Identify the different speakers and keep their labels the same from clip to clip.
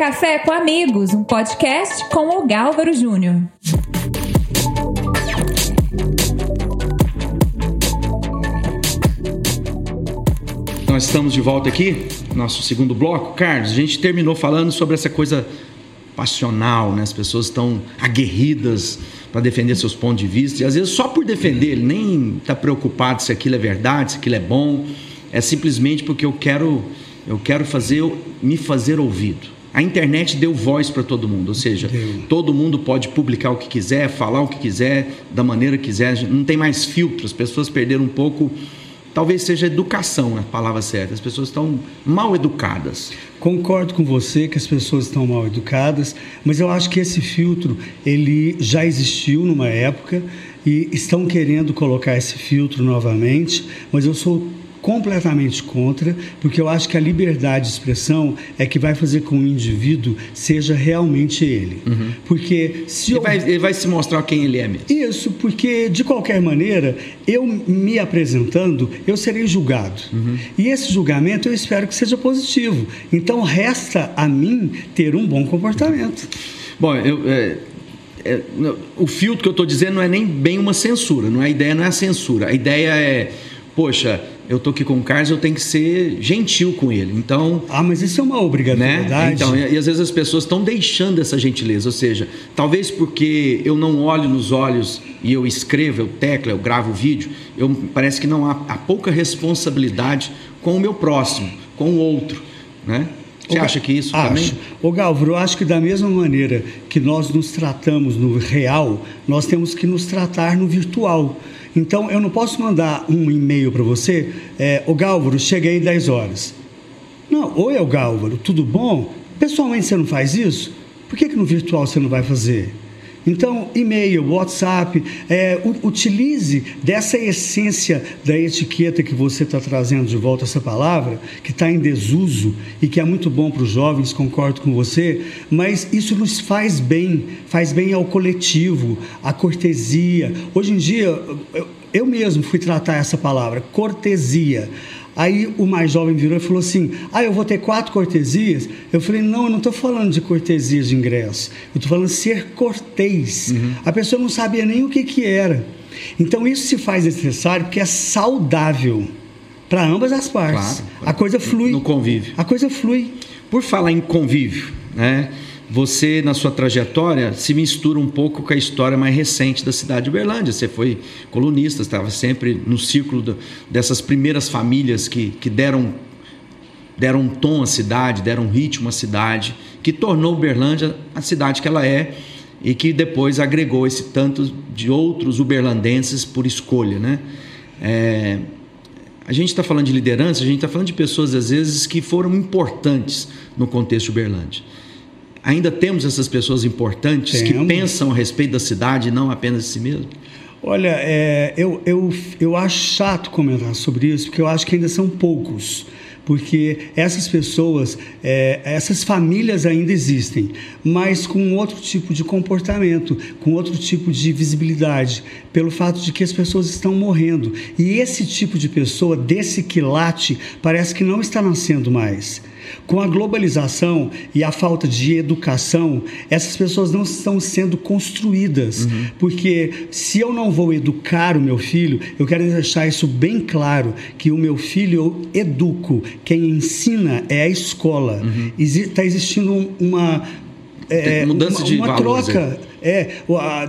Speaker 1: Café com Amigos, um podcast com o Gálvaro Júnior.
Speaker 2: Nós estamos de volta aqui, nosso segundo bloco. Carlos, a gente terminou falando sobre essa coisa passional, né? As pessoas estão aguerridas para defender seus pontos de vista e às vezes só por defender, ele nem está preocupado se aquilo é verdade, se aquilo é bom, é simplesmente porque eu quero eu quero fazer me fazer ouvido. A internet deu voz para todo mundo, ou seja, deu. todo mundo pode publicar o que quiser, falar o que quiser, da maneira que quiser, não tem mais filtros, as pessoas perderam um pouco talvez seja educação a palavra certa. As pessoas estão mal educadas.
Speaker 3: Concordo com você que as pessoas estão mal educadas, mas eu acho que esse filtro ele já existiu numa época e estão querendo colocar esse filtro novamente, mas eu sou completamente contra, porque eu acho que a liberdade de expressão é que vai fazer com que o indivíduo seja realmente ele. Uhum. Porque se
Speaker 2: ele, eu... vai, ele vai se mostrar quem ele é mesmo.
Speaker 3: Isso, porque de qualquer maneira, eu me apresentando, eu serei julgado. Uhum. E esse julgamento eu espero que seja positivo. Então resta a mim ter um bom comportamento.
Speaker 2: Bom, eu, é, é, o filtro que eu estou dizendo não é nem bem uma censura, não é, a ideia não é a censura. A ideia é, poxa, eu tô aqui com o Carlos, eu tenho que ser gentil com ele. Então.
Speaker 3: Ah, mas isso é uma obrigatoriedade.
Speaker 2: Né? Então, e, e às vezes as pessoas estão deixando essa gentileza. Ou seja, talvez porque eu não olho nos olhos e eu escrevo, eu teclo, eu gravo o vídeo, eu, parece que não há, há pouca responsabilidade com o meu próximo, com o outro. Né? Você acha que isso
Speaker 3: acho.
Speaker 2: também?
Speaker 3: Ô Galvro, eu acho que da mesma maneira que nós nos tratamos no real, nós temos que nos tratar no virtual. Então, eu não posso mandar um e-mail para você, é, o Gálvaro, cheguei 10 horas. Não, oi, o Gálvaro, tudo bom? Pessoalmente você não faz isso? Por que, que no virtual você não vai fazer? Então, e-mail, WhatsApp, é, utilize dessa essência da etiqueta que você está trazendo de volta essa palavra, que está em desuso e que é muito bom para os jovens, concordo com você, mas isso nos faz bem, faz bem ao coletivo, à cortesia. Hoje em dia, eu, eu mesmo fui tratar essa palavra, cortesia. Aí o mais jovem virou e falou assim: Ah, eu vou ter quatro cortesias? Eu falei: Não, eu não estou falando de cortesias de ingresso. Eu estou falando ser cortês. Uhum. A pessoa não sabia nem o que, que era. Então isso se faz necessário porque é saudável para ambas as partes. Claro, A coisa flui.
Speaker 2: No convívio.
Speaker 3: A coisa flui.
Speaker 2: Por falar em convívio, né? Você, na sua trajetória, se mistura um pouco com a história mais recente da cidade de Uberlândia. Você foi colunista, estava sempre no círculo do, dessas primeiras famílias que, que deram, deram um tom à cidade, deram um ritmo à cidade, que tornou Uberlândia a cidade que ela é e que depois agregou esse tanto de outros uberlandenses por escolha. Né? É, a gente está falando de liderança, a gente está falando de pessoas, às vezes, que foram importantes no contexto Uberlândia. Ainda temos essas pessoas importantes temos. que pensam a respeito da cidade e não apenas de si mesmo?
Speaker 3: Olha, é, eu, eu, eu acho chato comentar sobre isso, porque eu acho que ainda são poucos porque essas pessoas, é, essas famílias ainda existem, mas com outro tipo de comportamento, com outro tipo de visibilidade, pelo fato de que as pessoas estão morrendo. E esse tipo de pessoa, desse quilate, parece que não está nascendo mais. Com a globalização e a falta de educação, essas pessoas não estão sendo construídas. Uhum. Porque se eu não vou educar o meu filho, eu quero deixar isso bem claro: que o meu filho eu educo, quem ensina é a escola. Está uhum. existindo uma.
Speaker 2: É, mudança uma,
Speaker 3: de
Speaker 2: uma
Speaker 3: troca. É,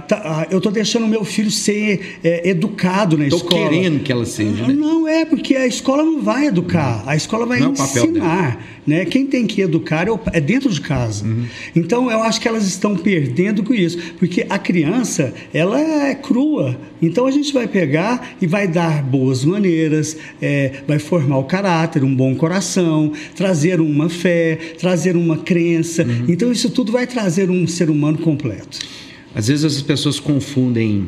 Speaker 3: tá, eu estou deixando o meu filho ser é, educado na tô escola.
Speaker 2: Estou querendo que ela seja. Né?
Speaker 3: Não é, porque a escola não vai educar, a escola vai não ensinar. É né? Quem tem que educar é, é dentro de casa. Uhum. Então eu acho que elas estão perdendo com isso, porque a criança ela é crua. Então a gente vai pegar e vai dar boas maneiras, é, vai formar o caráter, um bom coração, trazer uma fé, trazer uma crença. Uhum. Então isso tudo vai trazer um ser humano completo.
Speaker 2: Às vezes as pessoas confundem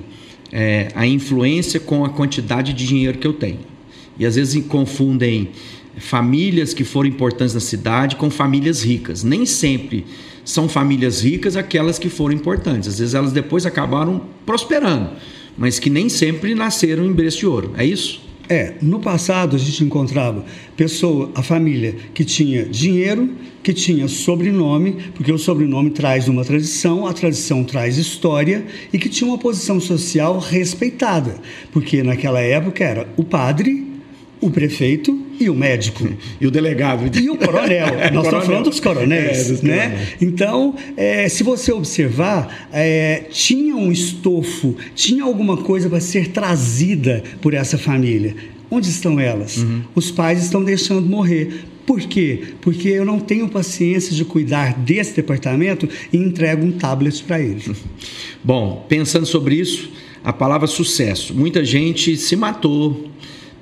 Speaker 2: é, a influência com a quantidade de dinheiro que eu tenho. E às vezes confundem famílias que foram importantes na cidade com famílias ricas. Nem sempre são famílias ricas aquelas que foram importantes. Às vezes elas depois acabaram prosperando, mas que nem sempre nasceram em berço de ouro. É isso?
Speaker 3: É, no passado a gente encontrava pessoa, a família que tinha dinheiro, que tinha sobrenome, porque o sobrenome traz uma tradição, a tradição traz história e que tinha uma posição social respeitada, porque naquela época era o padre, o prefeito e o médico.
Speaker 2: E o delegado.
Speaker 3: E o coronel. Nós estamos falando dos coronéis. É, dos né? Coronéis. Então, é, se você observar, é, tinha um estofo, tinha alguma coisa para ser trazida por essa família. Onde estão elas? Uhum. Os pais estão deixando morrer. Por quê? Porque eu não tenho paciência de cuidar desse departamento e entrego um tablet para ele.
Speaker 2: Bom, pensando sobre isso, a palavra sucesso. Muita gente se matou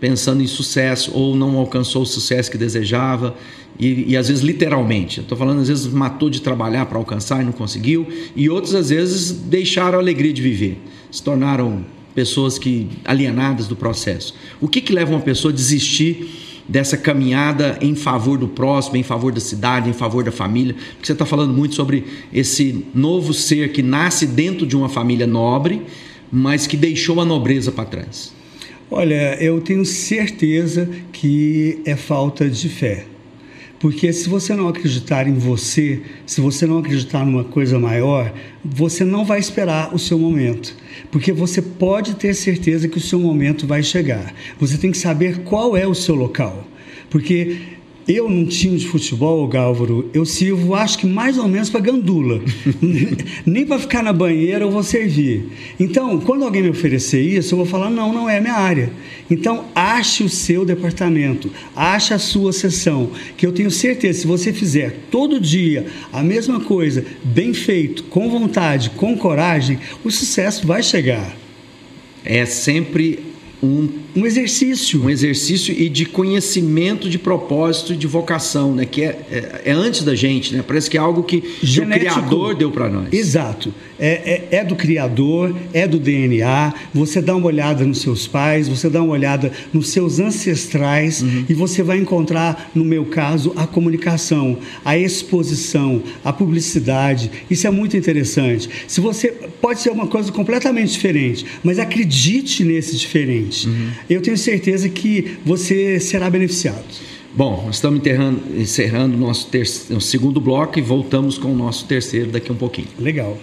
Speaker 2: pensando em sucesso ou não alcançou o sucesso que desejava e, e às vezes literalmente. Estou falando às vezes matou de trabalhar para alcançar e não conseguiu e outros às vezes deixaram a alegria de viver, se tornaram pessoas que alienadas do processo. O que que leva uma pessoa a desistir dessa caminhada em favor do próximo, em favor da cidade, em favor da família? Porque você está falando muito sobre esse novo ser que nasce dentro de uma família nobre, mas que deixou a nobreza para trás.
Speaker 3: Olha, eu tenho certeza que é falta de fé. Porque se você não acreditar em você, se você não acreditar numa coisa maior, você não vai esperar o seu momento. Porque você pode ter certeza que o seu momento vai chegar. Você tem que saber qual é o seu local. Porque eu, num time de futebol, Gálvaro, eu sirvo, acho que mais ou menos para gandula. Nem para ficar na banheira eu vou servir. Então, quando alguém me oferecer isso, eu vou falar: não, não é a minha área. Então, ache o seu departamento, ache a sua sessão, que eu tenho certeza, se você fizer todo dia a mesma coisa, bem feito, com vontade, com coragem, o sucesso vai chegar.
Speaker 2: É sempre um, um exercício. Um exercício e de conhecimento de propósito e de vocação, né? que é, é, é, antes da gente, né? parece que é algo que, que o Criador deu para nós.
Speaker 3: Exato. É, é, é, do Criador, é do DNA. Você dá uma olhada nos seus pais, você dá uma olhada nos seus ancestrais uhum. e você vai encontrar, no meu caso, a comunicação, a exposição, a publicidade. Isso é muito interessante. Se você pode ser uma coisa completamente diferente, mas acredite nesse diferente. Uhum. Eu tenho certeza que você será beneficiado.
Speaker 2: Bom, estamos encerrando o nosso, nosso segundo bloco e voltamos com o nosso terceiro daqui a um pouquinho.
Speaker 3: Legal.